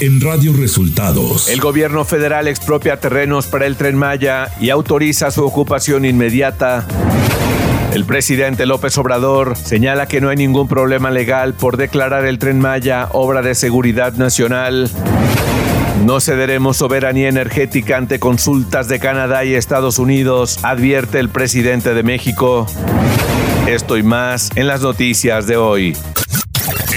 en Radio Resultados. El gobierno federal expropia terrenos para el tren Maya y autoriza su ocupación inmediata. El presidente López Obrador señala que no hay ningún problema legal por declarar el tren Maya obra de seguridad nacional. No cederemos soberanía energética ante consultas de Canadá y Estados Unidos, advierte el presidente de México. Esto y más en las noticias de hoy.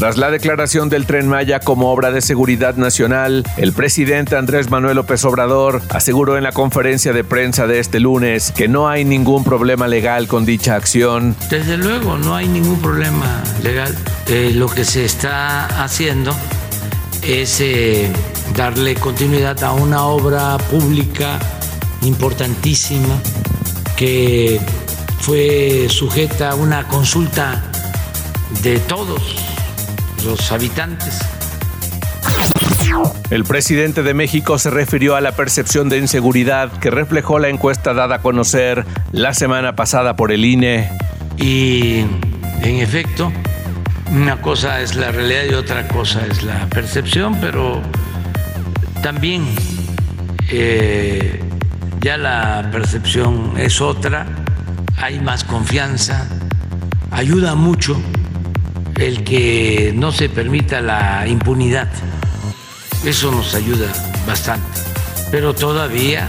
Tras la declaración del tren Maya como obra de seguridad nacional, el presidente Andrés Manuel López Obrador aseguró en la conferencia de prensa de este lunes que no hay ningún problema legal con dicha acción. Desde luego, no hay ningún problema legal. Eh, lo que se está haciendo es eh, darle continuidad a una obra pública importantísima que fue sujeta a una consulta de todos los habitantes. El presidente de México se refirió a la percepción de inseguridad que reflejó la encuesta dada a conocer la semana pasada por el INE. Y en efecto, una cosa es la realidad y otra cosa es la percepción, pero también eh, ya la percepción es otra, hay más confianza, ayuda mucho el que no se permita la impunidad. Eso nos ayuda bastante. Pero todavía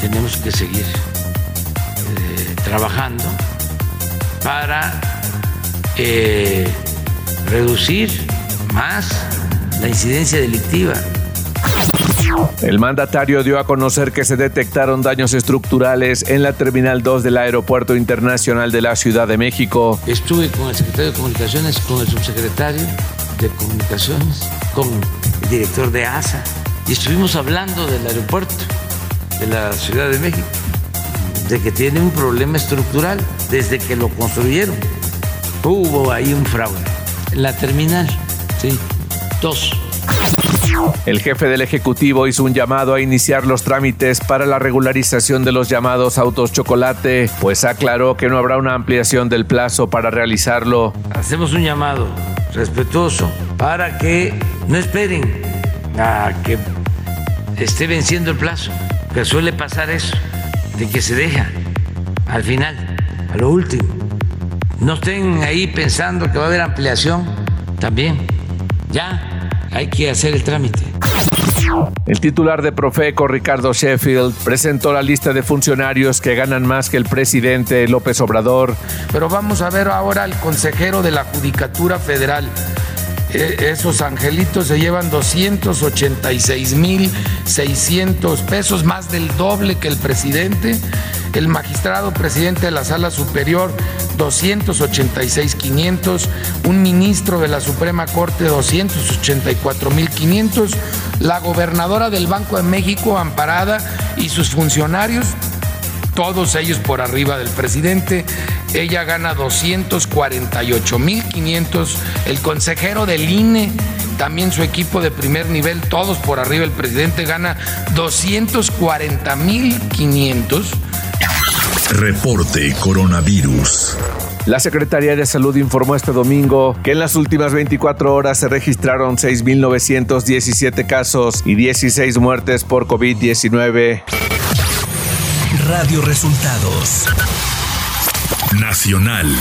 tenemos que seguir eh, trabajando para eh, reducir más la incidencia delictiva. El mandatario dio a conocer que se detectaron daños estructurales en la Terminal 2 del Aeropuerto Internacional de la Ciudad de México. Estuve con el secretario de Comunicaciones, con el subsecretario de Comunicaciones, con el director de ASA y estuvimos hablando del aeropuerto de la Ciudad de México, de que tiene un problema estructural desde que lo construyeron. Hubo ahí un fraude. La terminal, sí, dos el jefe del Ejecutivo hizo un llamado a iniciar los trámites para la regularización de los llamados autos chocolate, pues aclaró que no habrá una ampliación del plazo para realizarlo. Hacemos un llamado respetuoso para que no esperen a que esté venciendo el plazo, que suele pasar eso, de que se deja al final, a lo último. No estén ahí pensando que va a haber ampliación también. Ya, hay que hacer el trámite. El titular de Profeco, Ricardo Sheffield, presentó la lista de funcionarios que ganan más que el presidente López Obrador. Pero vamos a ver ahora al consejero de la Judicatura Federal. E, esos angelitos se llevan 286 mil 600 pesos, más del doble que el presidente. El magistrado presidente de la Sala Superior 286.500, un ministro de la Suprema Corte 284.500, la gobernadora del Banco de México amparada y sus funcionarios, todos ellos por arriba del presidente. Ella gana 248.500, el consejero del INE también su equipo de primer nivel, todos por arriba. El presidente gana 240.500 Reporte Coronavirus. La Secretaría de Salud informó este domingo que en las últimas 24 horas se registraron 6.917 casos y 16 muertes por COVID-19. Radio Resultados. Nacional.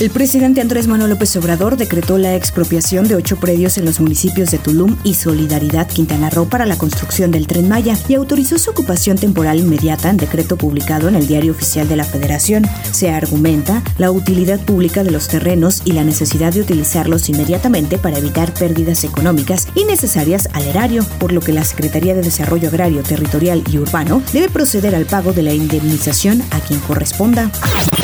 El presidente Andrés Manuel López Obrador decretó la expropiación de ocho predios en los municipios de Tulum y Solidaridad Quintana Roo para la construcción del tren Maya y autorizó su ocupación temporal inmediata en decreto publicado en el Diario Oficial de la Federación. Se argumenta la utilidad pública de los terrenos y la necesidad de utilizarlos inmediatamente para evitar pérdidas económicas innecesarias al erario, por lo que la Secretaría de Desarrollo Agrario, Territorial y Urbano debe proceder al pago de la indemnización a quien corresponda.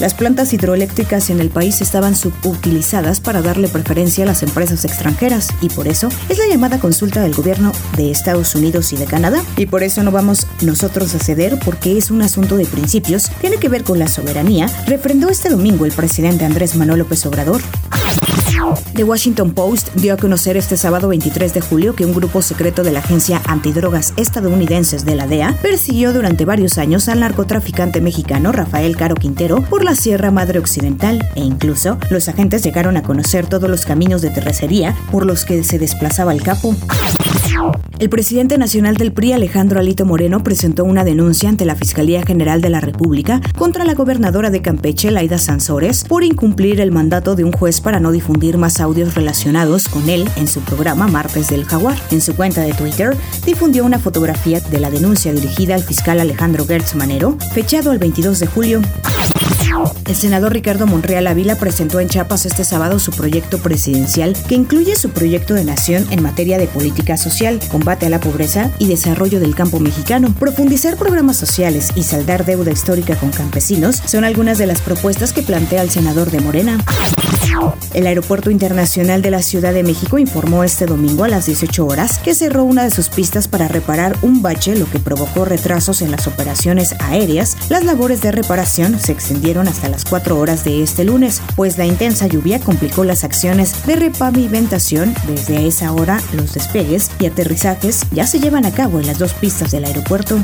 Las plantas hidroeléctricas en el país estaban subutilizadas para darle preferencia a las empresas extranjeras y por eso es la llamada consulta del gobierno de Estados Unidos y de Canadá. Y por eso no vamos nosotros a ceder porque es un asunto de principios, tiene que ver con la soberanía, refrendó este domingo el presidente Andrés Manuel López Obrador. The Washington Post dio a conocer este sábado 23 de julio que un grupo secreto de la agencia antidrogas estadounidenses de la DEA persiguió durante varios años al narcotraficante mexicano Rafael Caro Quintero por la Sierra Madre Occidental e incluso los agentes llegaron a conocer todos los caminos de terracería por los que se desplazaba el capo. El presidente nacional del PRI, Alejandro Alito Moreno, presentó una denuncia ante la Fiscalía General de la República contra la gobernadora de Campeche, Laida Sansores, por incumplir el mandato de un juez para no difundir más audios relacionados con él en su programa Martes del Jaguar. En su cuenta de Twitter, difundió una fotografía de la denuncia dirigida al fiscal Alejandro Gertz Manero, fechado el 22 de julio. El senador Ricardo Monreal Ávila presentó en Chiapas este sábado su proyecto presidencial que incluye su proyecto de nación en materia de política social, combate a la pobreza y desarrollo del campo mexicano. Profundizar programas sociales y saldar deuda histórica con campesinos son algunas de las propuestas que plantea el senador de Morena. El Aeropuerto Internacional de la Ciudad de México informó este domingo a las 18 horas que cerró una de sus pistas para reparar un bache, lo que provocó retrasos en las operaciones aéreas. Las labores de reparación se extendieron hasta las 4 horas de este lunes, pues la intensa lluvia complicó las acciones de repavimentación. Desde esa hora, los despegues y aterrizajes ya se llevan a cabo en las dos pistas del aeropuerto.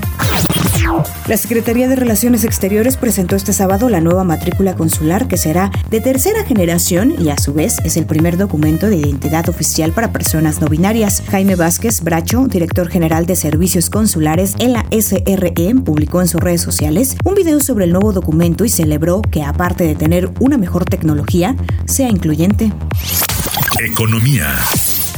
La Secretaría de Relaciones Exteriores presentó este sábado la nueva matrícula consular que será de tercera generación y a su vez es el primer documento de identidad oficial para personas no binarias. Jaime Vázquez Bracho, director general de Servicios Consulares en la SRE, publicó en sus redes sociales un video sobre el nuevo documento y celebró que aparte de tener una mejor tecnología, sea incluyente. Economía.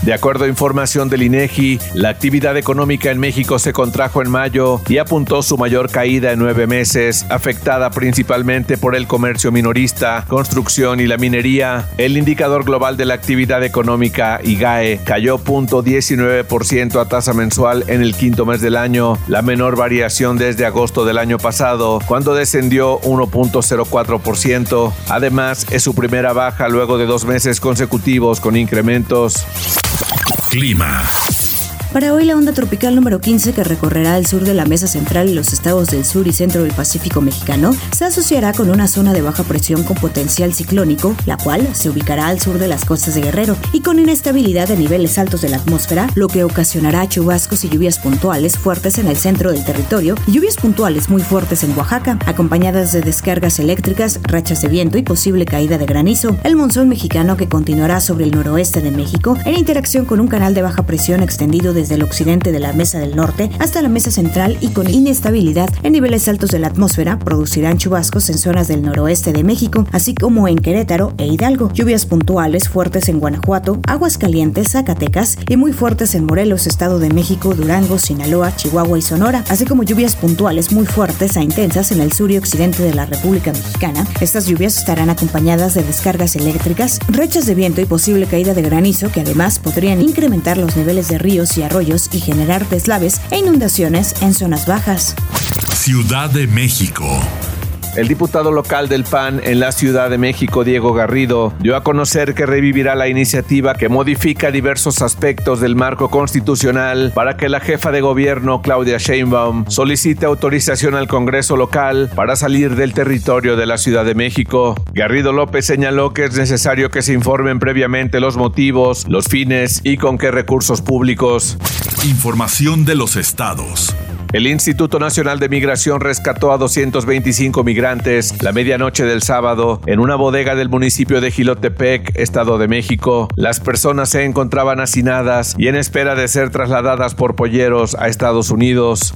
De acuerdo a información del INEGI, la actividad económica en México se contrajo en mayo y apuntó su mayor caída en nueve meses, afectada principalmente por el comercio minorista, construcción y la minería. El indicador global de la actividad económica, IGAE, cayó 0.19% a tasa mensual en el quinto mes del año, la menor variación desde agosto del año pasado, cuando descendió 1.04%. Además, es su primera baja luego de dos meses consecutivos con incrementos. Clima. Para hoy la onda tropical número 15 que recorrerá el sur de la mesa central y los estados del sur y centro del Pacífico mexicano se asociará con una zona de baja presión con potencial ciclónico, la cual se ubicará al sur de las costas de Guerrero y con inestabilidad de niveles altos de la atmósfera, lo que ocasionará chubascos y lluvias puntuales fuertes en el centro del territorio y lluvias puntuales muy fuertes en Oaxaca, acompañadas de descargas eléctricas, rachas de viento y posible caída de granizo. El monzón mexicano que continuará sobre el noroeste de México en interacción con un canal de baja presión extendido desde el occidente de la Mesa del Norte hasta la Mesa Central y con inestabilidad en niveles altos de la atmósfera, producirán chubascos en zonas del noroeste de México, así como en Querétaro e Hidalgo. Lluvias puntuales fuertes en Guanajuato, Aguascalientes, Zacatecas y muy fuertes en Morelos, Estado de México, Durango, Sinaloa, Chihuahua y Sonora, así como lluvias puntuales muy fuertes a intensas en el sur y occidente de la República Mexicana. Estas lluvias estarán acompañadas de descargas eléctricas, rechas de viento y posible caída de granizo que además podrían incrementar los niveles de ríos y arroyos y generar deslaves e inundaciones en zonas bajas. Ciudad de México. El diputado local del PAN en la Ciudad de México, Diego Garrido, dio a conocer que revivirá la iniciativa que modifica diversos aspectos del marco constitucional para que la jefa de gobierno, Claudia Sheinbaum, solicite autorización al Congreso local para salir del territorio de la Ciudad de México. Garrido López señaló que es necesario que se informen previamente los motivos, los fines y con qué recursos públicos. Información de los estados. El Instituto Nacional de Migración rescató a 225 migrantes la medianoche del sábado en una bodega del municipio de Gilotepec, Estado de México. Las personas se encontraban hacinadas y en espera de ser trasladadas por polleros a Estados Unidos.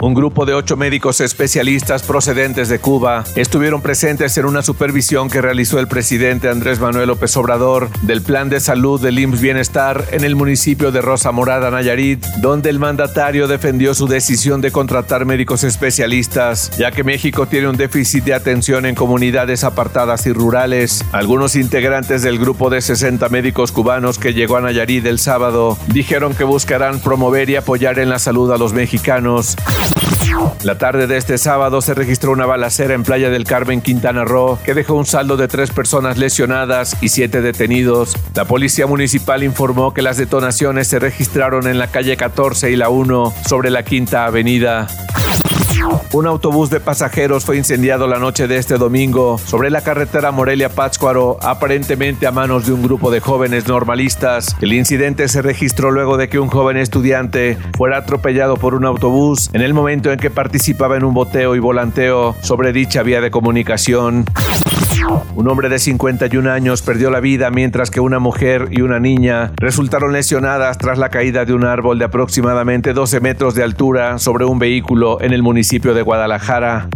Un grupo de ocho médicos especialistas procedentes de Cuba estuvieron presentes en una supervisión que realizó el presidente Andrés Manuel López Obrador del Plan de Salud del IMSS Bienestar en el municipio de Rosa Morada, Nayarit, donde el mandatario defendió su decisión de contratar médicos especialistas, ya que México tiene un déficit de atención en comunidades apartadas y rurales. Algunos integrantes del grupo de 60 médicos cubanos que llegó a Nayarit el sábado dijeron que buscarán promover y apoyar en la salud a los mexicanos La tarde de este sábado se registró una balacera en Playa del Carmen, Quintana Roo, que dejó un saldo de tres personas lesionadas y siete detenidos. La policía municipal informó que las detonaciones se registraron en la calle 14 y la 1 sobre la Quinta Avenida. Un autobús de pasajeros fue incendiado la noche de este domingo sobre la carretera Morelia-Pátzcuaro, aparentemente a manos de un grupo de jóvenes normalistas. El incidente se registró luego de que un joven estudiante fuera atropellado por un autobús en el momento en que participaba en un boteo y volanteo sobre dicha vía de comunicación. Un hombre de 51 años perdió la vida mientras que una mujer y una niña resultaron lesionadas tras la caída de un árbol de aproximadamente 12 metros de altura sobre un vehículo en el municipio de Guadalajara.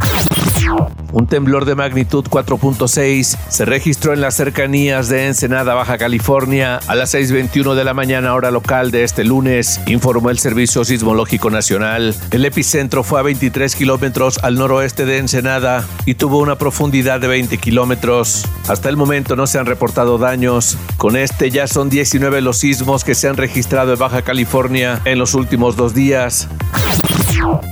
Un temblor de magnitud 4.6 se registró en las cercanías de Ensenada, Baja California, a las 6.21 de la mañana hora local de este lunes, informó el Servicio Sismológico Nacional. El epicentro fue a 23 kilómetros al noroeste de Ensenada y tuvo una profundidad de 20 kilómetros. Hasta el momento no se han reportado daños. Con este ya son 19 los sismos que se han registrado en Baja California en los últimos dos días.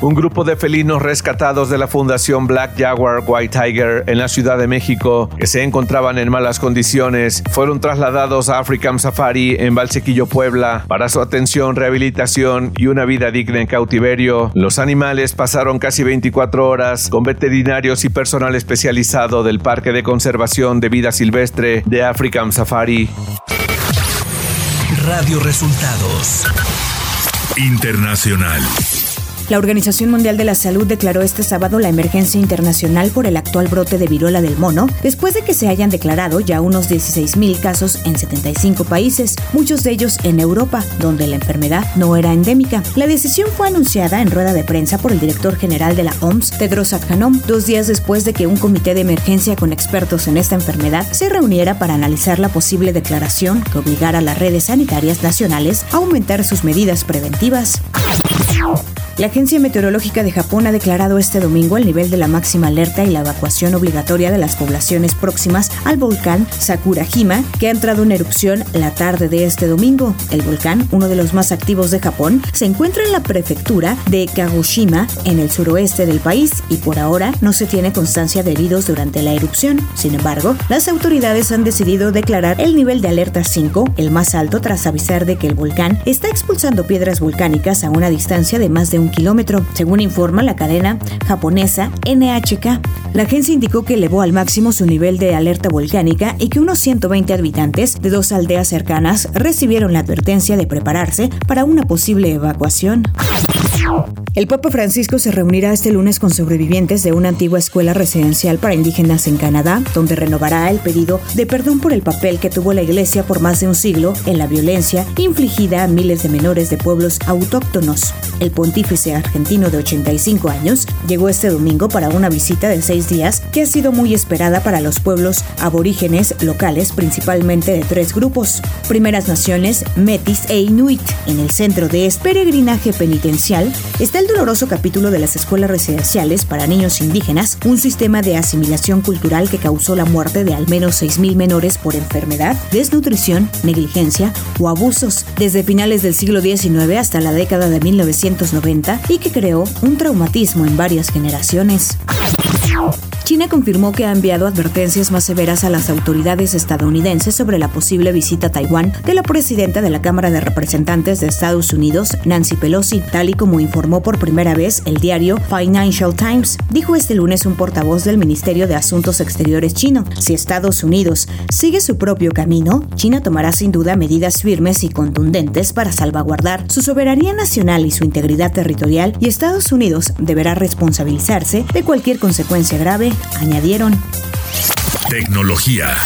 Un grupo de felinos rescatados de la Fundación Black Jaguar White Tiger en la Ciudad de México, que se encontraban en malas condiciones, fueron trasladados a African Safari en Valsequillo, Puebla, para su atención, rehabilitación y una vida digna en cautiverio. Los animales pasaron casi 24 horas con veterinarios y personal especializado del Parque de Conservación de Vida Silvestre de African Safari. Radio Resultados Internacional. La Organización Mundial de la Salud declaró este sábado la emergencia internacional por el actual brote de viruela del mono, después de que se hayan declarado ya unos 16.000 casos en 75 países, muchos de ellos en Europa, donde la enfermedad no era endémica. La decisión fue anunciada en rueda de prensa por el director general de la OMS, Tedros Adhanom, dos días después de que un comité de emergencia con expertos en esta enfermedad se reuniera para analizar la posible declaración que obligara a las redes sanitarias nacionales a aumentar sus medidas preventivas. La Agencia Meteorológica de Japón ha declarado este domingo el nivel de la máxima alerta y la evacuación obligatoria de las poblaciones próximas al volcán Sakurajima, que ha entrado en erupción la tarde de este domingo. El volcán, uno de los más activos de Japón, se encuentra en la prefectura de Kagoshima, en el suroeste del país, y por ahora no se tiene constancia de heridos durante la erupción. Sin embargo, las autoridades han decidido declarar el nivel de alerta 5, el más alto, tras avisar de que el volcán está expulsando piedras volcánicas a una distancia de más de un kilómetro, según informa la cadena japonesa NHK. La agencia indicó que elevó al máximo su nivel de alerta volcánica y que unos 120 habitantes de dos aldeas cercanas recibieron la advertencia de prepararse para una posible evacuación. El Papa Francisco se reunirá este lunes con sobrevivientes de una antigua escuela residencial para indígenas en Canadá, donde renovará el pedido de perdón por el papel que tuvo la Iglesia por más de un siglo en la violencia infligida a miles de menores de pueblos autóctonos. El pontífice argentino de 85 años llegó este domingo para una visita de seis días que ha sido muy esperada para los pueblos aborígenes locales, principalmente de tres grupos: Primeras Naciones, Metis e Inuit. En el centro de este peregrinaje penitencial está el doloroso capítulo de las escuelas residenciales para niños indígenas, un sistema de asimilación cultural que causó la muerte de al menos 6.000 menores por enfermedad, desnutrición, negligencia o abusos desde finales del siglo XIX hasta la década de 1990 y que creó un traumatismo en varias generaciones. China confirmó que ha enviado advertencias más severas a las autoridades estadounidenses sobre la posible visita a Taiwán de la presidenta de la Cámara de Representantes de Estados Unidos, Nancy Pelosi, tal y como informó por primera vez el diario Financial Times. Dijo este lunes un portavoz del Ministerio de Asuntos Exteriores chino. Si Estados Unidos sigue su propio camino, China tomará sin duda medidas firmes y contundentes para salvaguardar su soberanía nacional y su integridad territorial y Estados Unidos deberá responsabilizarse de cualquier consecuencia grave añadieron. Tecnología.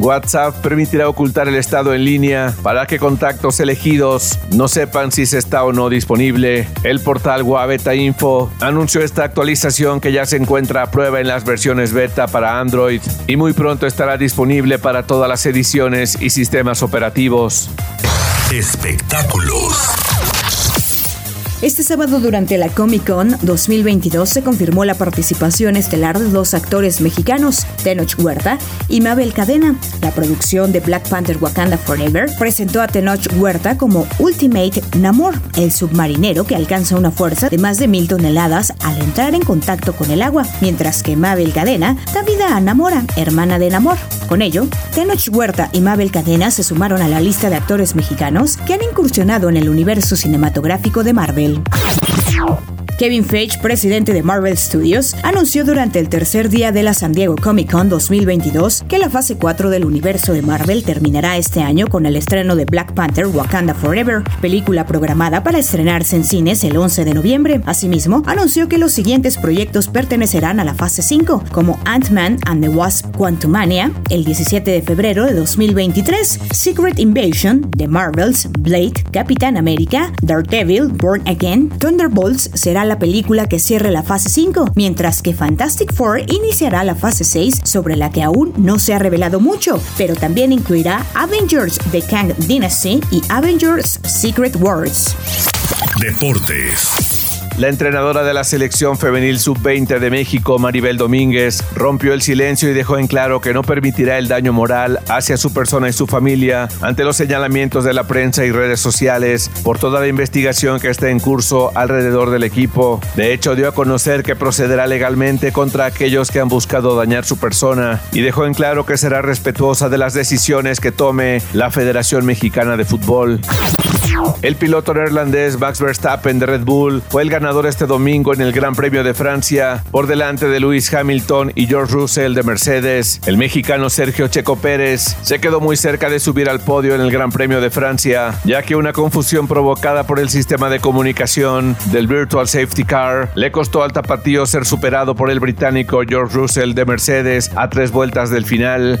WhatsApp permitirá ocultar el estado en línea para que contactos elegidos no sepan si se está o no disponible. El portal Guaveta Info anunció esta actualización que ya se encuentra a prueba en las versiones beta para Android y muy pronto estará disponible para todas las ediciones y sistemas operativos. Espectáculos. Este sábado durante la Comic Con 2022 se confirmó la participación estelar de dos actores mexicanos, Tenoch Huerta y Mabel Cadena. La producción de Black Panther Wakanda Forever presentó a Tenoch Huerta como Ultimate Namor, el submarinero que alcanza una fuerza de más de mil toneladas al entrar en contacto con el agua, mientras que Mabel Cadena da vida a Namora, hermana de Namor. Con ello, Tenoch Huerta y Mabel Cadena se sumaron a la lista de actores mexicanos que han incursionado en el universo cinematográfico de Marvel. Energy. Kevin Feige, presidente de Marvel Studios, anunció durante el tercer día de la San Diego Comic Con 2022 que la fase 4 del universo de Marvel terminará este año con el estreno de Black Panther Wakanda Forever, película programada para estrenarse en cines el 11 de noviembre. Asimismo, anunció que los siguientes proyectos pertenecerán a la fase 5, como Ant-Man and the Wasp Quantumania, el 17 de febrero de 2023, Secret Invasion, The Marvels, Blade, Capitán América, Daredevil, Born Again, Thunderbolts será la película que cierre la fase 5, mientras que Fantastic Four iniciará la fase 6 sobre la que aún no se ha revelado mucho, pero también incluirá Avengers The Kang Dynasty y Avengers Secret Wars. Deportes. La entrenadora de la selección femenil sub-20 de México, Maribel Domínguez, rompió el silencio y dejó en claro que no permitirá el daño moral hacia su persona y su familia ante los señalamientos de la prensa y redes sociales por toda la investigación que está en curso alrededor del equipo. De hecho, dio a conocer que procederá legalmente contra aquellos que han buscado dañar su persona y dejó en claro que será respetuosa de las decisiones que tome la Federación Mexicana de Fútbol. El piloto neerlandés Max Verstappen de Red Bull fue el ganador este domingo en el Gran Premio de Francia por delante de Lewis Hamilton y George Russell de Mercedes. El mexicano Sergio Checo Pérez se quedó muy cerca de subir al podio en el Gran Premio de Francia, ya que una confusión provocada por el sistema de comunicación del Virtual Safety Car le costó al tapatío ser superado por el británico George Russell de Mercedes a tres vueltas del final.